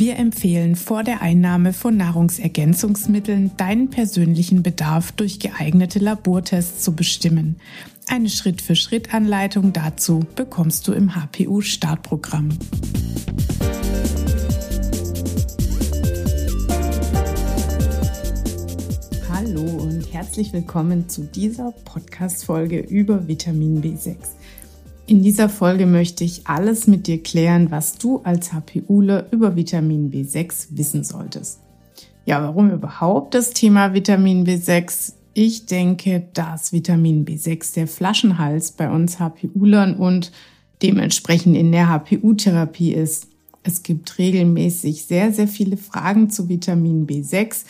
wir empfehlen vor der Einnahme von Nahrungsergänzungsmitteln deinen persönlichen Bedarf durch geeignete Labortests zu bestimmen. Eine Schritt-für-Schritt-Anleitung dazu bekommst du im HPU-Startprogramm. Hallo und herzlich willkommen zu dieser Podcast-Folge über Vitamin B6. In dieser Folge möchte ich alles mit dir klären, was du als HPUler über Vitamin B6 wissen solltest. Ja, warum überhaupt das Thema Vitamin B6? Ich denke, dass Vitamin B6 der Flaschenhals bei uns HPUlern und dementsprechend in der HPU-Therapie ist. Es gibt regelmäßig sehr, sehr viele Fragen zu Vitamin B6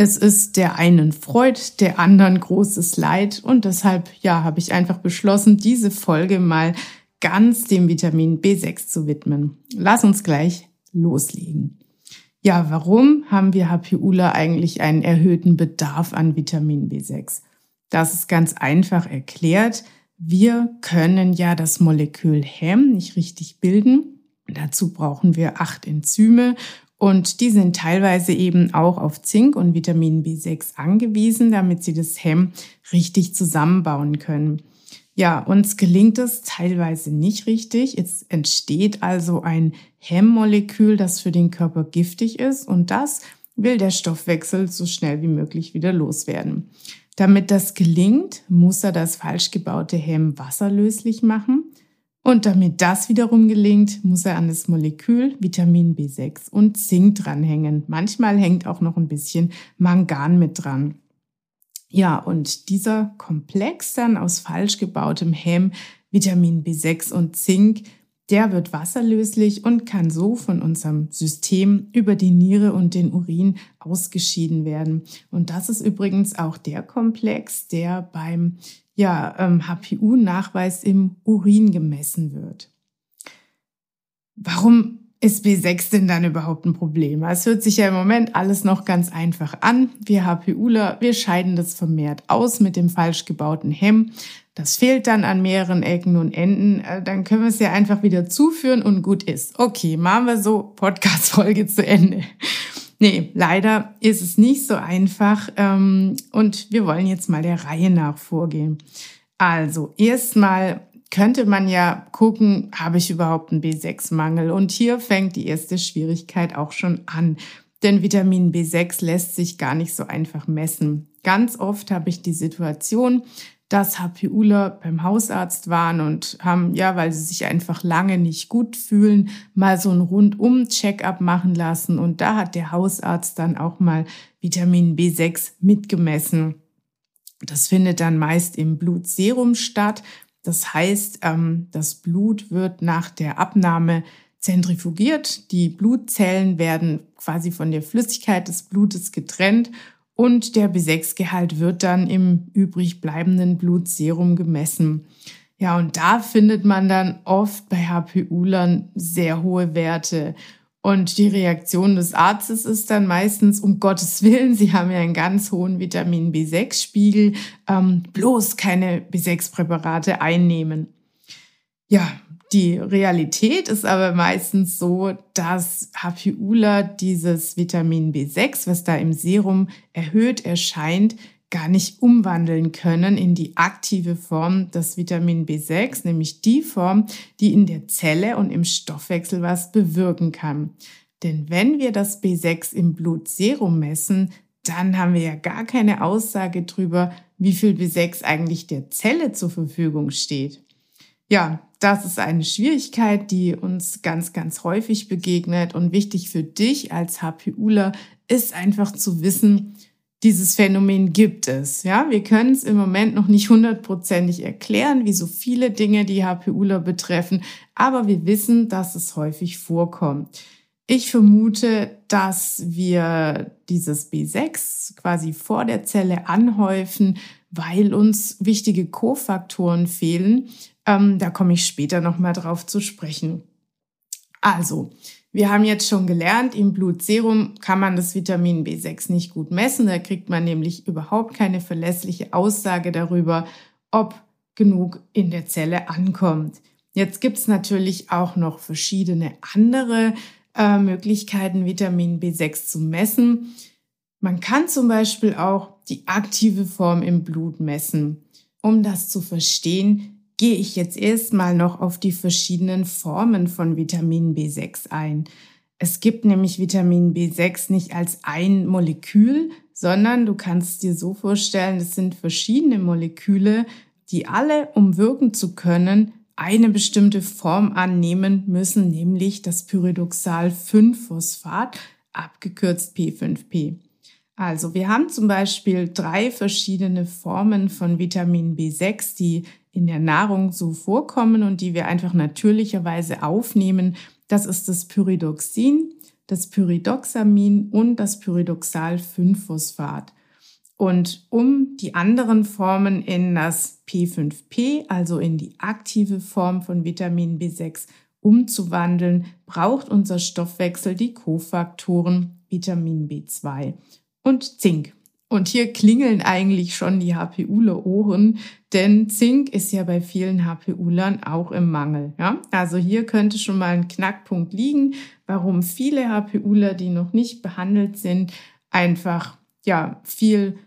es ist der einen Freud, der anderen großes Leid und deshalb, ja, habe ich einfach beschlossen, diese Folge mal ganz dem Vitamin B6 zu widmen. Lass uns gleich loslegen. Ja, warum haben wir HPUler eigentlich einen erhöhten Bedarf an Vitamin B6? Das ist ganz einfach erklärt. Wir können ja das Molekül Hem nicht richtig bilden. Dazu brauchen wir acht Enzyme und die sind teilweise eben auch auf Zink und Vitamin B6 angewiesen, damit sie das Hemm richtig zusammenbauen können. Ja, uns gelingt es teilweise nicht richtig. Es entsteht also ein Hemmmolekül, das für den Körper giftig ist und das will der Stoffwechsel so schnell wie möglich wieder loswerden. Damit das gelingt, muss er das falsch gebaute Hemm wasserlöslich machen und damit das wiederum gelingt, muss er an das Molekül Vitamin B6 und Zink dranhängen. Manchmal hängt auch noch ein bisschen Mangan mit dran. Ja, und dieser Komplex dann aus falsch gebautem Hem, Vitamin B6 und Zink, der wird wasserlöslich und kann so von unserem System über die Niere und den Urin ausgeschieden werden. Und das ist übrigens auch der Komplex, der beim ja, ähm, HPU-Nachweis im Urin gemessen wird. Warum ist B6 denn dann überhaupt ein Problem? Es hört sich ja im Moment alles noch ganz einfach an. Wir HPUler, wir scheiden das vermehrt aus mit dem falsch gebauten Hemm. Das fehlt dann an mehreren Ecken und Enden. Äh, dann können wir es ja einfach wieder zuführen und gut ist. Okay, machen wir so Podcast-Folge zu Ende. Nee, leider ist es nicht so einfach ähm, und wir wollen jetzt mal der Reihe nach vorgehen. Also erstmal könnte man ja gucken, habe ich überhaupt einen B6-Mangel? Und hier fängt die erste Schwierigkeit auch schon an. Denn Vitamin B6 lässt sich gar nicht so einfach messen. Ganz oft habe ich die Situation, dass HPUler beim Hausarzt waren und haben, ja, weil sie sich einfach lange nicht gut fühlen, mal so ein Rundum-Check-up machen lassen. Und da hat der Hausarzt dann auch mal Vitamin B6 mitgemessen. Das findet dann meist im Blutserum statt. Das heißt, ähm, das Blut wird nach der Abnahme zentrifugiert. Die Blutzellen werden quasi von der Flüssigkeit des Blutes getrennt und der B6-Gehalt wird dann im übrig bleibenden Blutserum gemessen. Ja, und da findet man dann oft bei HPU-Lern sehr hohe Werte. Und die Reaktion des Arztes ist dann meistens, um Gottes Willen, Sie haben ja einen ganz hohen Vitamin B6-Spiegel, ähm, bloß keine B6-Präparate einnehmen. Ja, die Realität ist aber meistens so, dass HPUler dieses Vitamin B6, was da im Serum erhöht erscheint, gar nicht umwandeln können in die aktive Form des Vitamin B6, nämlich die Form, die in der Zelle und im Stoffwechsel was bewirken kann. Denn wenn wir das B6 im Blutserum messen, dann haben wir ja gar keine Aussage darüber, wie viel B6 eigentlich der Zelle zur Verfügung steht. Ja, das ist eine Schwierigkeit, die uns ganz, ganz häufig begegnet. Und wichtig für dich als HPUler ist einfach zu wissen, dieses Phänomen gibt es. Ja, wir können es im Moment noch nicht hundertprozentig erklären, wie so viele Dinge, die HPUler betreffen, aber wir wissen, dass es häufig vorkommt. Ich vermute, dass wir dieses B6 quasi vor der Zelle anhäufen, weil uns wichtige Kofaktoren fehlen. Ähm, da komme ich später nochmal drauf zu sprechen. Also, wir haben jetzt schon gelernt, im Blutserum kann man das Vitamin B6 nicht gut messen. Da kriegt man nämlich überhaupt keine verlässliche Aussage darüber, ob genug in der Zelle ankommt. Jetzt gibt es natürlich auch noch verschiedene andere äh, Möglichkeiten, Vitamin B6 zu messen. Man kann zum Beispiel auch die aktive Form im Blut messen. Um das zu verstehen, gehe ich jetzt erstmal noch auf die verschiedenen Formen von Vitamin B6 ein. Es gibt nämlich Vitamin B6 nicht als ein Molekül, sondern du kannst dir so vorstellen, es sind verschiedene Moleküle, die alle, um wirken zu können, eine bestimmte Form annehmen müssen, nämlich das Pyridoxal-5-Phosphat, abgekürzt P5P. Also wir haben zum Beispiel drei verschiedene Formen von Vitamin B6, die in der Nahrung so vorkommen und die wir einfach natürlicherweise aufnehmen. Das ist das Pyridoxin, das Pyridoxamin und das Pyridoxal-5-Phosphat. Und um die anderen Formen in das P5P, also in die aktive Form von Vitamin B6, umzuwandeln, braucht unser Stoffwechsel die Kofaktoren Vitamin B2 und Zink. Und hier klingeln eigentlich schon die HPUler-Ohren, denn Zink ist ja bei vielen HPUlern auch im Mangel. Ja? Also hier könnte schon mal ein Knackpunkt liegen, warum viele HPUler, die noch nicht behandelt sind, einfach ja viel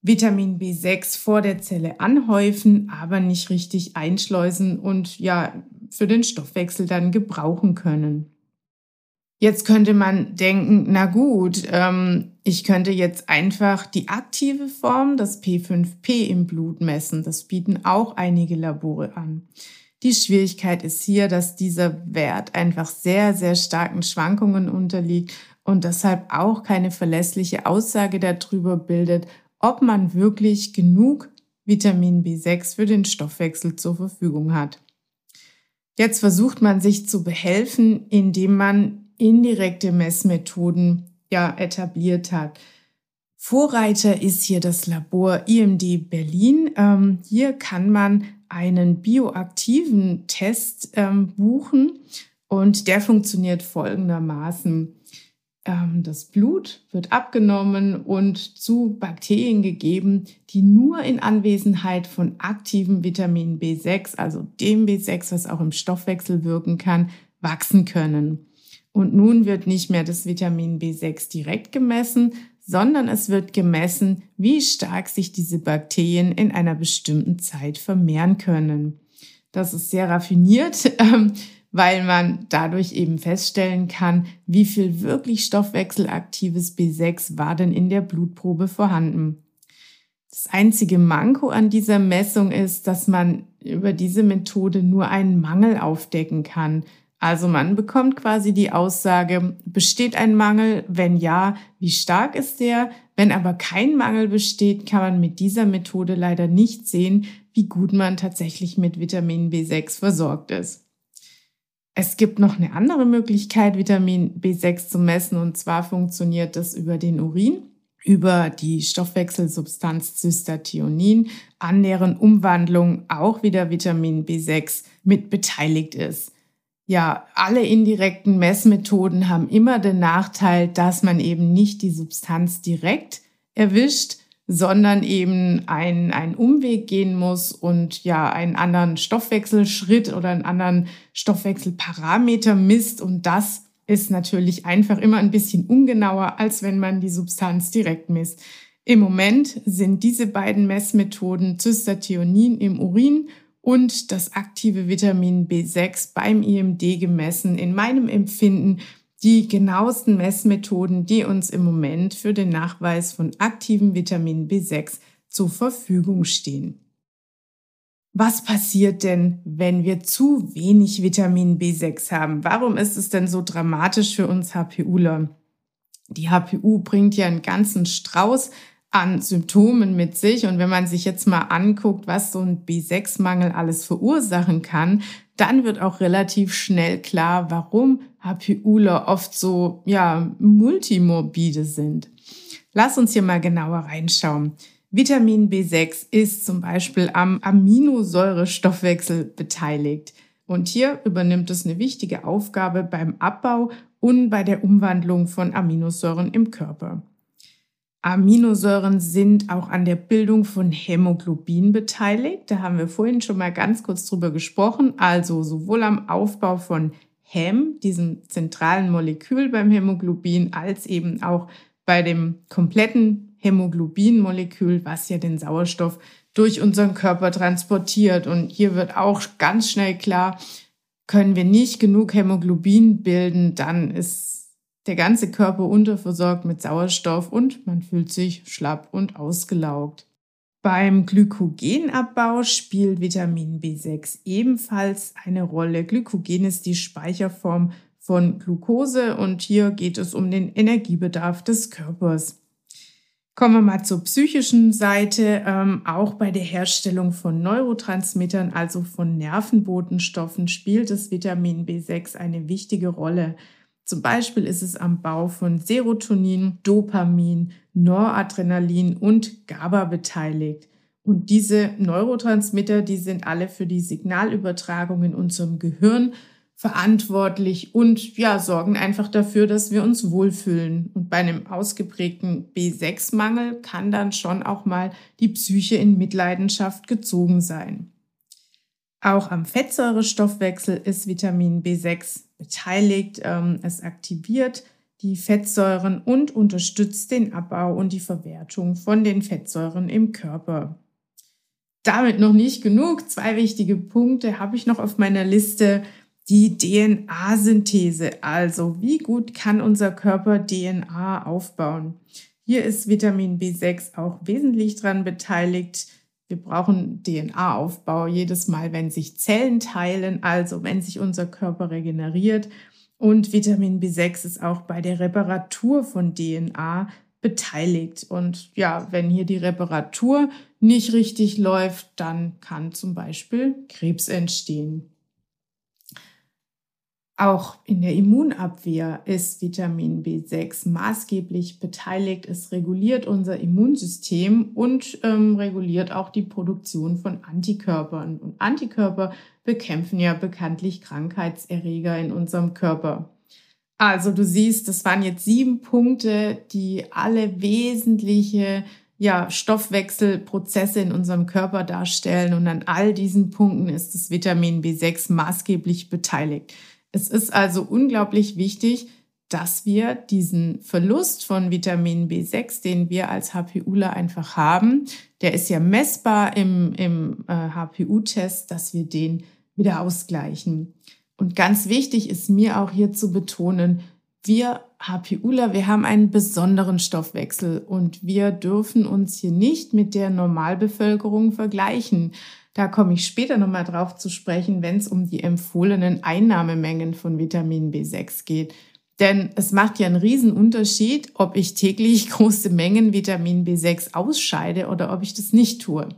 Vitamin B6 vor der Zelle anhäufen, aber nicht richtig einschleusen und ja für den Stoffwechsel dann gebrauchen können. Jetzt könnte man denken, na gut, ähm, ich könnte jetzt einfach die aktive Form, das P5P im Blut messen. Das bieten auch einige Labore an. Die Schwierigkeit ist hier, dass dieser Wert einfach sehr, sehr starken Schwankungen unterliegt und deshalb auch keine verlässliche Aussage darüber bildet, ob man wirklich genug Vitamin B6 für den Stoffwechsel zur Verfügung hat. Jetzt versucht man sich zu behelfen, indem man indirekte Messmethoden ja etabliert hat. Vorreiter ist hier das Labor IMD Berlin. Ähm, hier kann man einen bioaktiven Test ähm, buchen und der funktioniert folgendermaßen. Ähm, das Blut wird abgenommen und zu Bakterien gegeben, die nur in Anwesenheit von aktivem Vitamin B6, also dem B6, was auch im Stoffwechsel wirken kann, wachsen können. Und nun wird nicht mehr das Vitamin B6 direkt gemessen, sondern es wird gemessen, wie stark sich diese Bakterien in einer bestimmten Zeit vermehren können. Das ist sehr raffiniert, ähm, weil man dadurch eben feststellen kann, wie viel wirklich stoffwechselaktives B6 war denn in der Blutprobe vorhanden. Das einzige Manko an dieser Messung ist, dass man über diese Methode nur einen Mangel aufdecken kann. Also man bekommt quasi die Aussage, besteht ein Mangel? Wenn ja, wie stark ist der? Wenn aber kein Mangel besteht, kann man mit dieser Methode leider nicht sehen, wie gut man tatsächlich mit Vitamin B6 versorgt ist. Es gibt noch eine andere Möglichkeit, Vitamin B6 zu messen, und zwar funktioniert das über den Urin, über die Stoffwechselsubstanz Cystathionin, an deren Umwandlung auch wieder Vitamin B6 mit beteiligt ist ja, alle indirekten Messmethoden haben immer den Nachteil, dass man eben nicht die Substanz direkt erwischt, sondern eben einen, einen Umweg gehen muss und ja einen anderen Stoffwechselschritt oder einen anderen Stoffwechselparameter misst. Und das ist natürlich einfach immer ein bisschen ungenauer, als wenn man die Substanz direkt misst. Im Moment sind diese beiden Messmethoden Cystathionin im Urin und das aktive Vitamin B6 beim IMD gemessen. In meinem Empfinden die genauesten Messmethoden, die uns im Moment für den Nachweis von aktivem Vitamin B6 zur Verfügung stehen. Was passiert denn, wenn wir zu wenig Vitamin B6 haben? Warum ist es denn so dramatisch für uns HPUler? Die HPU bringt ja einen ganzen Strauß an Symptomen mit sich. Und wenn man sich jetzt mal anguckt, was so ein B6-Mangel alles verursachen kann, dann wird auch relativ schnell klar, warum HPUler oft so, ja, multimorbide sind. Lass uns hier mal genauer reinschauen. Vitamin B6 ist zum Beispiel am Aminosäurestoffwechsel beteiligt. Und hier übernimmt es eine wichtige Aufgabe beim Abbau und bei der Umwandlung von Aminosäuren im Körper. Aminosäuren sind auch an der Bildung von Hämoglobin beteiligt. Da haben wir vorhin schon mal ganz kurz drüber gesprochen. Also sowohl am Aufbau von Häm, diesem zentralen Molekül beim Hämoglobin, als eben auch bei dem kompletten Hämoglobinmolekül, was ja den Sauerstoff durch unseren Körper transportiert. Und hier wird auch ganz schnell klar, können wir nicht genug Hämoglobin bilden, dann ist der ganze Körper unterversorgt mit Sauerstoff und man fühlt sich schlapp und ausgelaugt. Beim Glykogenabbau spielt Vitamin B6 ebenfalls eine Rolle. Glykogen ist die Speicherform von Glucose und hier geht es um den Energiebedarf des Körpers. Kommen wir mal zur psychischen Seite. Ähm, auch bei der Herstellung von Neurotransmittern, also von Nervenbotenstoffen, spielt das Vitamin B6 eine wichtige Rolle. Zum Beispiel ist es am Bau von Serotonin, Dopamin, Noradrenalin und GABA beteiligt. Und diese Neurotransmitter, die sind alle für die Signalübertragung in unserem Gehirn verantwortlich und ja, sorgen einfach dafür, dass wir uns wohlfühlen. Und bei einem ausgeprägten B6-Mangel kann dann schon auch mal die Psyche in Mitleidenschaft gezogen sein. Auch am Fettsäurestoffwechsel ist Vitamin B6 beteiligt. Ähm, es aktiviert die Fettsäuren und unterstützt den Abbau und die Verwertung von den Fettsäuren im Körper. Damit noch nicht genug. Zwei wichtige Punkte habe ich noch auf meiner Liste. Die DNA-Synthese, also wie gut kann unser Körper DNA aufbauen? Hier ist Vitamin B6 auch wesentlich dran beteiligt. Wir brauchen DNA-Aufbau jedes Mal, wenn sich Zellen teilen, also wenn sich unser Körper regeneriert. Und Vitamin B6 ist auch bei der Reparatur von DNA beteiligt. Und ja, wenn hier die Reparatur nicht richtig läuft, dann kann zum Beispiel Krebs entstehen. Auch in der Immunabwehr ist Vitamin B6 maßgeblich beteiligt. Es reguliert unser Immunsystem und ähm, reguliert auch die Produktion von Antikörpern. Und Antikörper bekämpfen ja bekanntlich Krankheitserreger in unserem Körper. Also du siehst, das waren jetzt sieben Punkte, die alle wesentliche ja, Stoffwechselprozesse in unserem Körper darstellen. Und an all diesen Punkten ist das Vitamin B6 maßgeblich beteiligt. Es ist also unglaublich wichtig, dass wir diesen Verlust von Vitamin B6, den wir als HPUler einfach haben, der ist ja messbar im, im äh, HPU-Test, dass wir den wieder ausgleichen. Und ganz wichtig ist mir auch hier zu betonen, wir HPUler, wir haben einen besonderen Stoffwechsel und wir dürfen uns hier nicht mit der Normalbevölkerung vergleichen. Da komme ich später nochmal drauf zu sprechen, wenn es um die empfohlenen Einnahmemengen von Vitamin B6 geht. Denn es macht ja einen riesen Unterschied, ob ich täglich große Mengen Vitamin B6 ausscheide oder ob ich das nicht tue.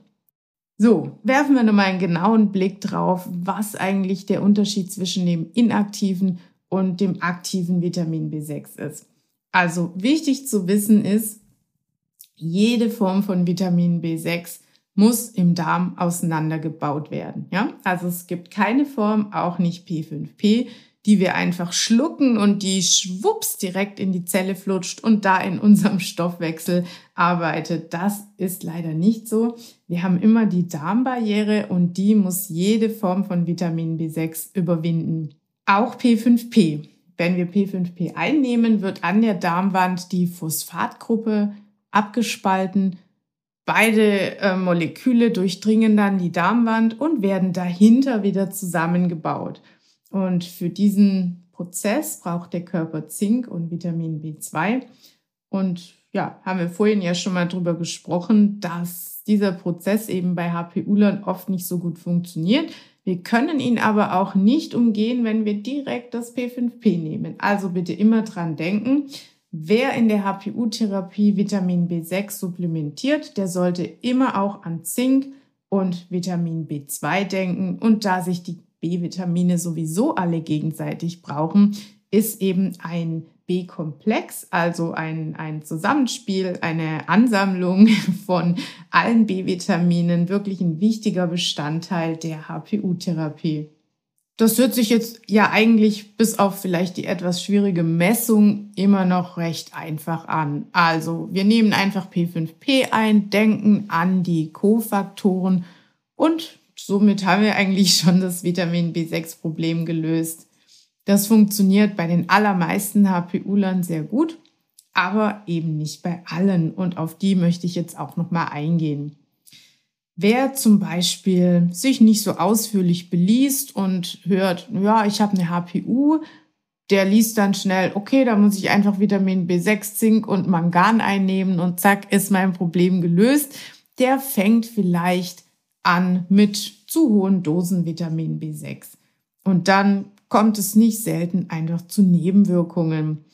So, werfen wir nochmal einen genauen Blick drauf, was eigentlich der Unterschied zwischen dem inaktiven und dem aktiven Vitamin B6 ist. Also wichtig zu wissen ist, jede Form von Vitamin B6 muss im Darm auseinandergebaut werden. Ja, also es gibt keine Form, auch nicht P5P, die wir einfach schlucken und die schwupps direkt in die Zelle flutscht und da in unserem Stoffwechsel arbeitet. Das ist leider nicht so. Wir haben immer die Darmbarriere und die muss jede Form von Vitamin B6 überwinden. Auch P5P. Wenn wir P5P einnehmen, wird an der Darmwand die Phosphatgruppe abgespalten Beide äh, Moleküle durchdringen dann die Darmwand und werden dahinter wieder zusammengebaut. Und für diesen Prozess braucht der Körper Zink und Vitamin B2. Und ja, haben wir vorhin ja schon mal drüber gesprochen, dass dieser Prozess eben bei HPU-Lern oft nicht so gut funktioniert. Wir können ihn aber auch nicht umgehen, wenn wir direkt das P5P nehmen. Also bitte immer dran denken, Wer in der HPU-Therapie Vitamin B6 supplementiert, der sollte immer auch an Zink und Vitamin B2 denken. Und da sich die B-Vitamine sowieso alle gegenseitig brauchen, ist eben ein B-Komplex, also ein, ein Zusammenspiel, eine Ansammlung von allen B-Vitaminen, wirklich ein wichtiger Bestandteil der HPU-Therapie. Das hört sich jetzt ja eigentlich bis auf vielleicht die etwas schwierige Messung immer noch recht einfach an. Also wir nehmen einfach P5P ein, denken an die Kofaktoren und somit haben wir eigentlich schon das Vitamin B6-Problem gelöst. Das funktioniert bei den allermeisten HPU-Lern sehr gut, aber eben nicht bei allen. Und auf die möchte ich jetzt auch nochmal eingehen. Wer zum Beispiel sich nicht so ausführlich beliest und hört, ja, ich habe eine HPU, der liest dann schnell, okay, da muss ich einfach Vitamin B6, Zink und Mangan einnehmen und zack, ist mein Problem gelöst. Der fängt vielleicht an mit zu hohen Dosen Vitamin B6. Und dann kommt es nicht selten einfach zu Nebenwirkungen.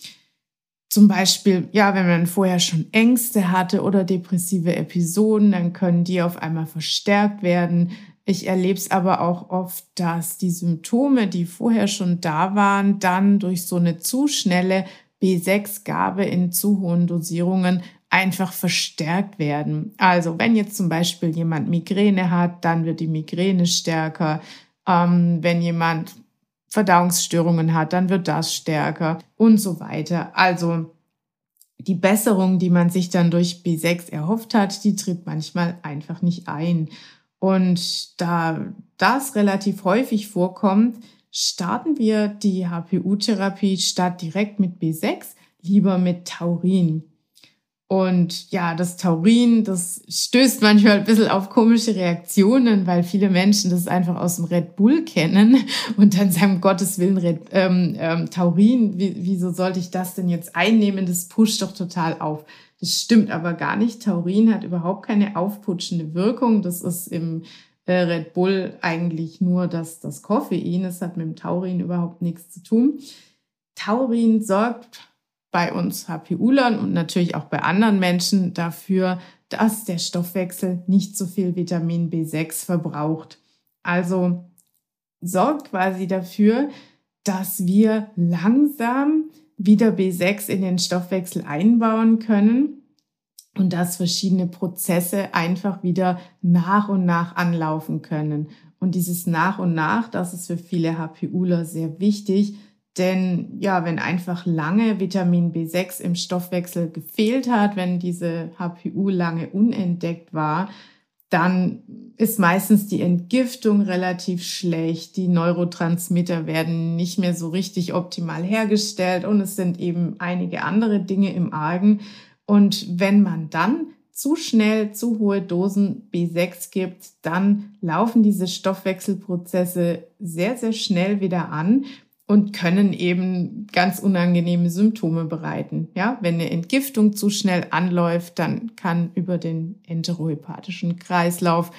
Zum Beispiel, ja, wenn man vorher schon Ängste hatte oder depressive Episoden, dann können die auf einmal verstärkt werden. Ich erlebe es aber auch oft, dass die Symptome, die vorher schon da waren, dann durch so eine zu schnelle B6-Gabe in zu hohen Dosierungen einfach verstärkt werden. Also wenn jetzt zum Beispiel jemand Migräne hat, dann wird die Migräne stärker. Ähm, wenn jemand Verdauungsstörungen hat, dann wird das stärker und so weiter. Also die Besserung, die man sich dann durch B6 erhofft hat, die tritt manchmal einfach nicht ein. Und da das relativ häufig vorkommt, starten wir die HPU-Therapie statt direkt mit B6 lieber mit Taurin. Und ja, das Taurin, das stößt manchmal ein bisschen auf komische Reaktionen, weil viele Menschen das einfach aus dem Red Bull kennen und dann sagen, um Gottes Willen, Red, ähm, ähm, Taurin, wie, wieso sollte ich das denn jetzt einnehmen? Das pusht doch total auf. Das stimmt aber gar nicht. Taurin hat überhaupt keine aufputschende Wirkung. Das ist im äh, Red Bull eigentlich nur das, das Koffein. Es hat mit dem Taurin überhaupt nichts zu tun. Taurin sorgt bei uns HPUlern und natürlich auch bei anderen Menschen dafür, dass der Stoffwechsel nicht so viel Vitamin B6 verbraucht. Also sorgt quasi dafür, dass wir langsam wieder B6 in den Stoffwechsel einbauen können und dass verschiedene Prozesse einfach wieder nach und nach anlaufen können. Und dieses nach und nach, das ist für viele HPUler sehr wichtig, denn ja, wenn einfach lange Vitamin B6 im Stoffwechsel gefehlt hat, wenn diese HPU lange unentdeckt war, dann ist meistens die Entgiftung relativ schlecht. Die Neurotransmitter werden nicht mehr so richtig optimal hergestellt und es sind eben einige andere Dinge im Argen. Und wenn man dann zu schnell zu hohe Dosen B6 gibt, dann laufen diese Stoffwechselprozesse sehr, sehr schnell wieder an und können eben ganz unangenehme Symptome bereiten. Ja, wenn eine Entgiftung zu schnell anläuft, dann kann über den enterohepatischen Kreislauf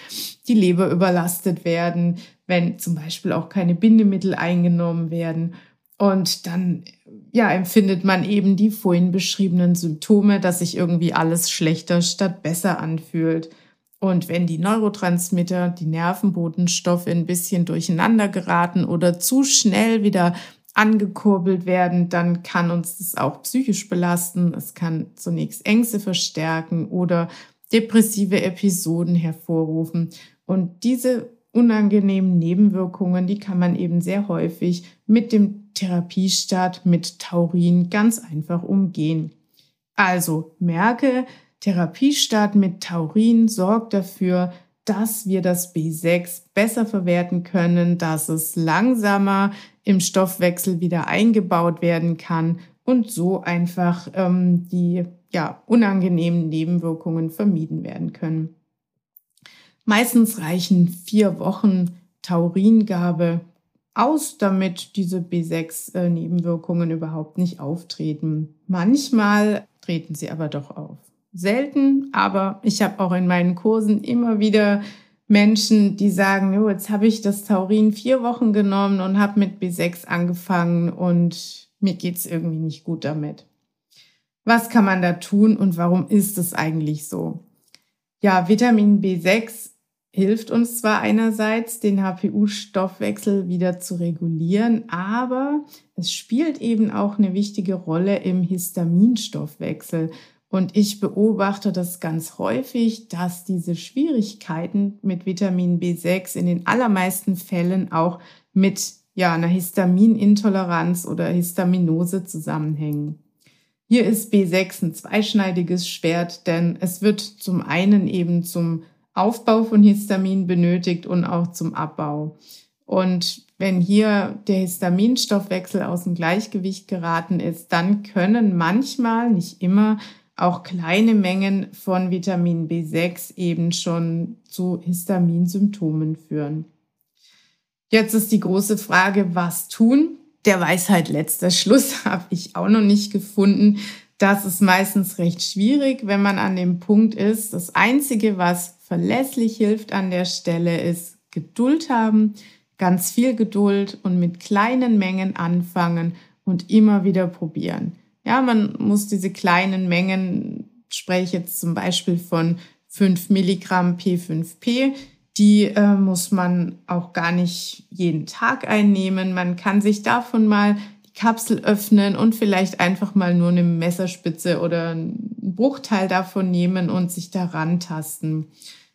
die Leber überlastet werden, wenn zum Beispiel auch keine Bindemittel eingenommen werden. Und dann ja, empfindet man eben die vorhin beschriebenen Symptome, dass sich irgendwie alles schlechter statt besser anfühlt. Und wenn die Neurotransmitter, die Nervenbotenstoffe ein bisschen durcheinander geraten oder zu schnell wieder angekurbelt werden, dann kann uns das auch psychisch belasten. Es kann zunächst Ängste verstärken oder depressive Episoden hervorrufen. Und diese unangenehmen Nebenwirkungen, die kann man eben sehr häufig mit dem Therapiestart mit Taurin ganz einfach umgehen. Also merke, Therapiestart mit Taurin sorgt dafür, dass wir das B6 besser verwerten können, dass es langsamer im Stoffwechsel wieder eingebaut werden kann und so einfach ähm, die ja, unangenehmen Nebenwirkungen vermieden werden können. Meistens reichen vier Wochen Tauringabe aus, damit diese B6-Nebenwirkungen äh, überhaupt nicht auftreten. Manchmal treten sie aber doch auf selten, aber ich habe auch in meinen Kursen immer wieder Menschen, die sagen, jo, jetzt habe ich das Taurin vier Wochen genommen und habe mit B6 angefangen und mir geht's irgendwie nicht gut damit. Was kann man da tun und warum ist es eigentlich so? Ja, Vitamin B6 hilft uns zwar einerseits, den HPU-Stoffwechsel wieder zu regulieren, aber es spielt eben auch eine wichtige Rolle im Histaminstoffwechsel. Und ich beobachte das ganz häufig, dass diese Schwierigkeiten mit Vitamin B6 in den allermeisten Fällen auch mit ja, einer Histaminintoleranz oder Histaminose zusammenhängen. Hier ist B6 ein zweischneidiges Schwert, denn es wird zum einen eben zum Aufbau von Histamin benötigt und auch zum Abbau. Und wenn hier der Histaminstoffwechsel aus dem Gleichgewicht geraten ist, dann können manchmal, nicht immer, auch kleine Mengen von Vitamin B6 eben schon zu Histaminsymptomen führen. Jetzt ist die große Frage, was tun? Der Weisheit letzter Schluss habe ich auch noch nicht gefunden. Das ist meistens recht schwierig, wenn man an dem Punkt ist. Das Einzige, was verlässlich hilft an der Stelle, ist Geduld haben, ganz viel Geduld und mit kleinen Mengen anfangen und immer wieder probieren. Ja, man muss diese kleinen Mengen, spreche jetzt zum Beispiel von 5 Milligramm P5P, die äh, muss man auch gar nicht jeden Tag einnehmen. Man kann sich davon mal Kapsel öffnen und vielleicht einfach mal nur eine Messerspitze oder einen Bruchteil davon nehmen und sich daran tasten.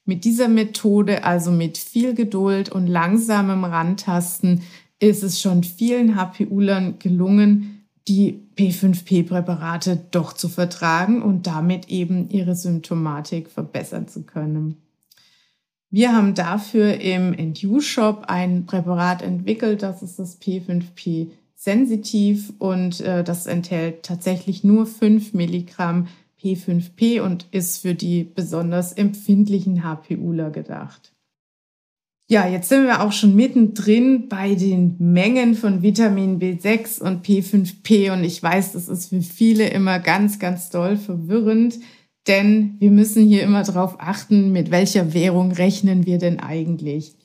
Mit dieser Methode, also mit viel Geduld und langsamem Rantasten, ist es schon vielen HPUlern gelungen, die P5P-Präparate doch zu vertragen und damit eben ihre Symptomatik verbessern zu können. Wir haben dafür im NU-Shop ein Präparat entwickelt, das ist das P5P sensitiv und äh, das enthält tatsächlich nur 5 Milligramm P5P und ist für die besonders empfindlichen HPUler gedacht. Ja, jetzt sind wir auch schon mittendrin bei den Mengen von Vitamin B6 und P5P und ich weiß, das ist für viele immer ganz, ganz doll verwirrend, denn wir müssen hier immer darauf achten, mit welcher Währung rechnen wir denn eigentlich.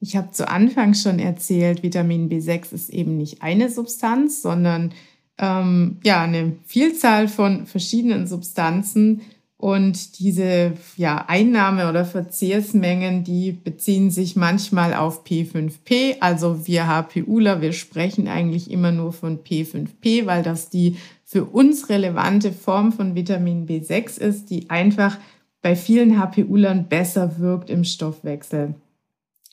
Ich habe zu Anfang schon erzählt, Vitamin B6 ist eben nicht eine Substanz, sondern ähm, ja eine Vielzahl von verschiedenen Substanzen. Und diese ja, Einnahme- oder Verzehrsmengen, die beziehen sich manchmal auf P5P. Also wir HPUler, wir sprechen eigentlich immer nur von P5P, weil das die für uns relevante Form von Vitamin B6 ist, die einfach bei vielen HPUlern besser wirkt im Stoffwechsel.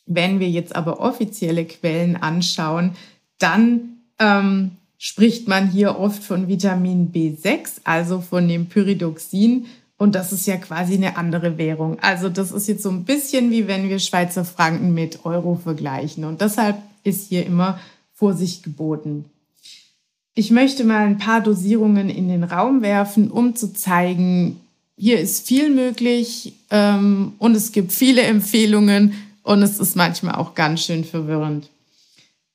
Wenn wir jetzt aber offizielle Quellen anschauen, dann ähm, spricht man hier oft von Vitamin B6, also von dem Pyridoxin. Und das ist ja quasi eine andere Währung. Also das ist jetzt so ein bisschen wie wenn wir Schweizer Franken mit Euro vergleichen. Und deshalb ist hier immer Vorsicht geboten. Ich möchte mal ein paar Dosierungen in den Raum werfen, um zu zeigen, hier ist viel möglich ähm, und es gibt viele Empfehlungen und es ist manchmal auch ganz schön verwirrend.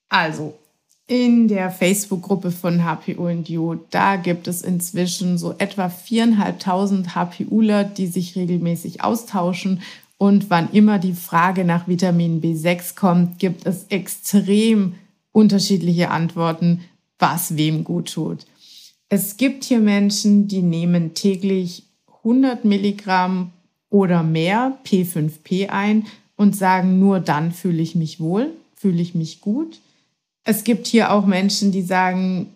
Also, in der Facebook-Gruppe von HPU und You, da gibt es inzwischen so etwa viereinhalbtausend HPUler, die sich regelmäßig austauschen. Und wann immer die Frage nach Vitamin B6 kommt, gibt es extrem unterschiedliche Antworten, was wem gut tut. Es gibt hier Menschen, die nehmen täglich 100 Milligramm oder mehr P5P ein und sagen, nur dann fühle ich mich wohl, fühle ich mich gut. Es gibt hier auch Menschen, die sagen,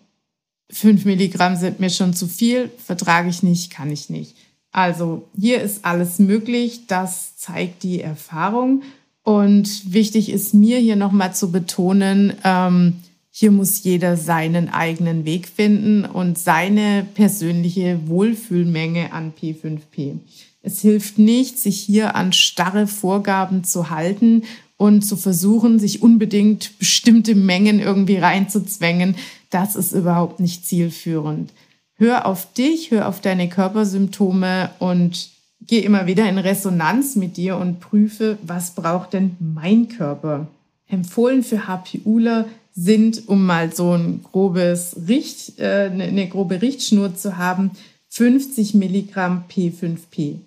fünf Milligramm sind mir schon zu viel, vertrage ich nicht, kann ich nicht. Also hier ist alles möglich, das zeigt die Erfahrung. Und wichtig ist mir hier nochmal zu betonen, ähm, hier muss jeder seinen eigenen Weg finden und seine persönliche Wohlfühlmenge an P5P. Es hilft nicht, sich hier an starre Vorgaben zu halten und zu versuchen, sich unbedingt bestimmte Mengen irgendwie reinzuzwängen. Das ist überhaupt nicht zielführend. Hör auf dich, hör auf deine Körpersymptome und geh immer wieder in Resonanz mit dir und prüfe, was braucht denn mein Körper. Empfohlen für HPUler sind, um mal so ein grobes Richt, äh, eine ne grobe Richtschnur zu haben, 50 Milligramm P5P.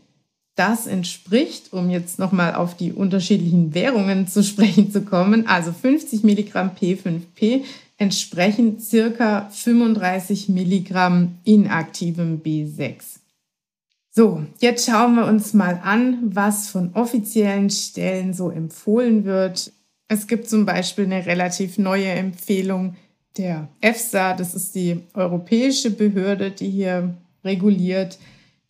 Das entspricht, um jetzt nochmal auf die unterschiedlichen Währungen zu sprechen zu kommen, also 50 Milligramm P5P entsprechen circa 35 Milligramm inaktivem B6. So, jetzt schauen wir uns mal an, was von offiziellen Stellen so empfohlen wird. Es gibt zum Beispiel eine relativ neue Empfehlung der EFSA, das ist die europäische Behörde, die hier reguliert.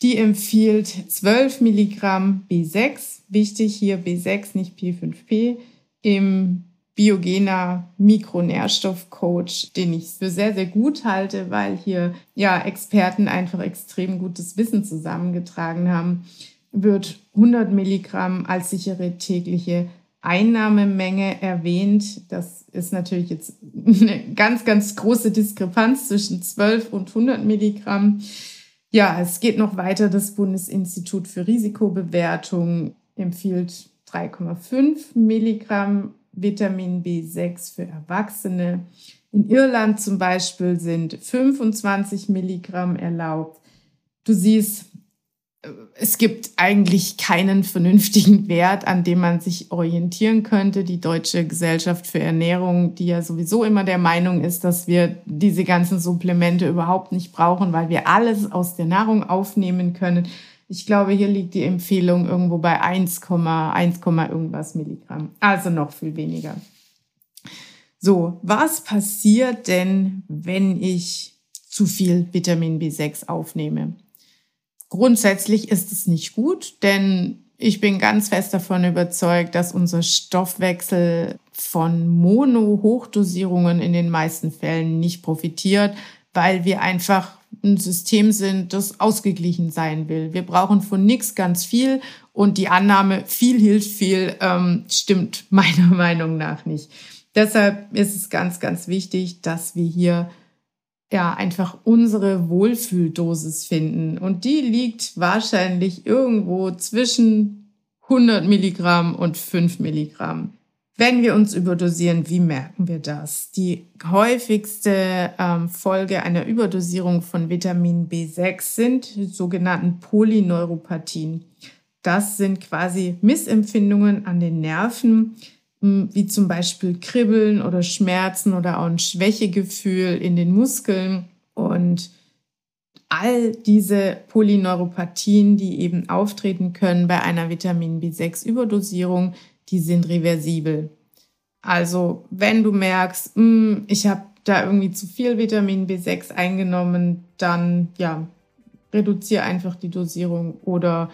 Die empfiehlt 12 Milligramm B6, wichtig hier B6, nicht P5P, im biogener Mikronährstoffcoach, den ich für sehr, sehr gut halte, weil hier ja Experten einfach extrem gutes Wissen zusammengetragen haben, wird 100 Milligramm als sichere tägliche Einnahmemenge erwähnt. Das ist natürlich jetzt eine ganz, ganz große Diskrepanz zwischen 12 und 100 Milligramm. Ja, es geht noch weiter. Das Bundesinstitut für Risikobewertung empfiehlt 3,5 Milligramm Vitamin B6 für Erwachsene. In Irland zum Beispiel sind 25 Milligramm erlaubt. Du siehst, es gibt eigentlich keinen vernünftigen Wert, an dem man sich orientieren könnte. Die Deutsche Gesellschaft für Ernährung, die ja sowieso immer der Meinung ist, dass wir diese ganzen Supplemente überhaupt nicht brauchen, weil wir alles aus der Nahrung aufnehmen können. Ich glaube, hier liegt die Empfehlung irgendwo bei 1,1, irgendwas Milligramm. Also noch viel weniger. So, was passiert denn, wenn ich zu viel Vitamin B6 aufnehme? Grundsätzlich ist es nicht gut, denn ich bin ganz fest davon überzeugt, dass unser Stoffwechsel von Mono-Hochdosierungen in den meisten Fällen nicht profitiert, weil wir einfach ein System sind, das ausgeglichen sein will. Wir brauchen von nichts ganz viel und die Annahme, viel hilft viel, ähm, stimmt meiner Meinung nach nicht. Deshalb ist es ganz, ganz wichtig, dass wir hier ja einfach unsere Wohlfühldosis finden. Und die liegt wahrscheinlich irgendwo zwischen 100 Milligramm und 5 Milligramm. Wenn wir uns überdosieren, wie merken wir das? Die häufigste ähm, Folge einer Überdosierung von Vitamin B6 sind sogenannten Polyneuropathien. Das sind quasi Missempfindungen an den Nerven, wie zum Beispiel Kribbeln oder Schmerzen oder auch ein Schwächegefühl in den Muskeln. Und all diese Polyneuropathien, die eben auftreten können bei einer Vitamin B6-Überdosierung, die sind reversibel. Also wenn du merkst, hm, ich habe da irgendwie zu viel Vitamin B6 eingenommen, dann ja, reduziere einfach die Dosierung oder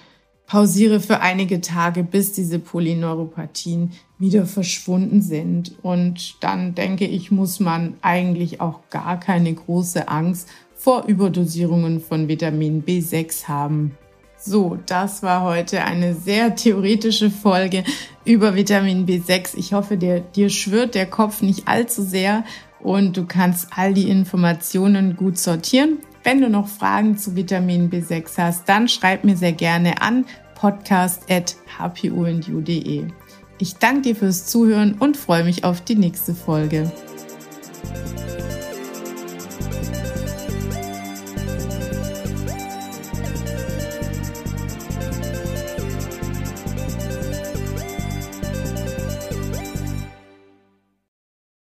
pausiere für einige Tage, bis diese Polyneuropathien wieder verschwunden sind. Und dann denke ich, muss man eigentlich auch gar keine große Angst vor Überdosierungen von Vitamin B6 haben. So, das war heute eine sehr theoretische Folge über Vitamin B6. Ich hoffe, dir, dir schwirrt der Kopf nicht allzu sehr und du kannst all die Informationen gut sortieren. Wenn du noch Fragen zu Vitamin B6 hast, dann schreib mir sehr gerne an podcast.hpundu.de. Ich danke dir fürs Zuhören und freue mich auf die nächste Folge.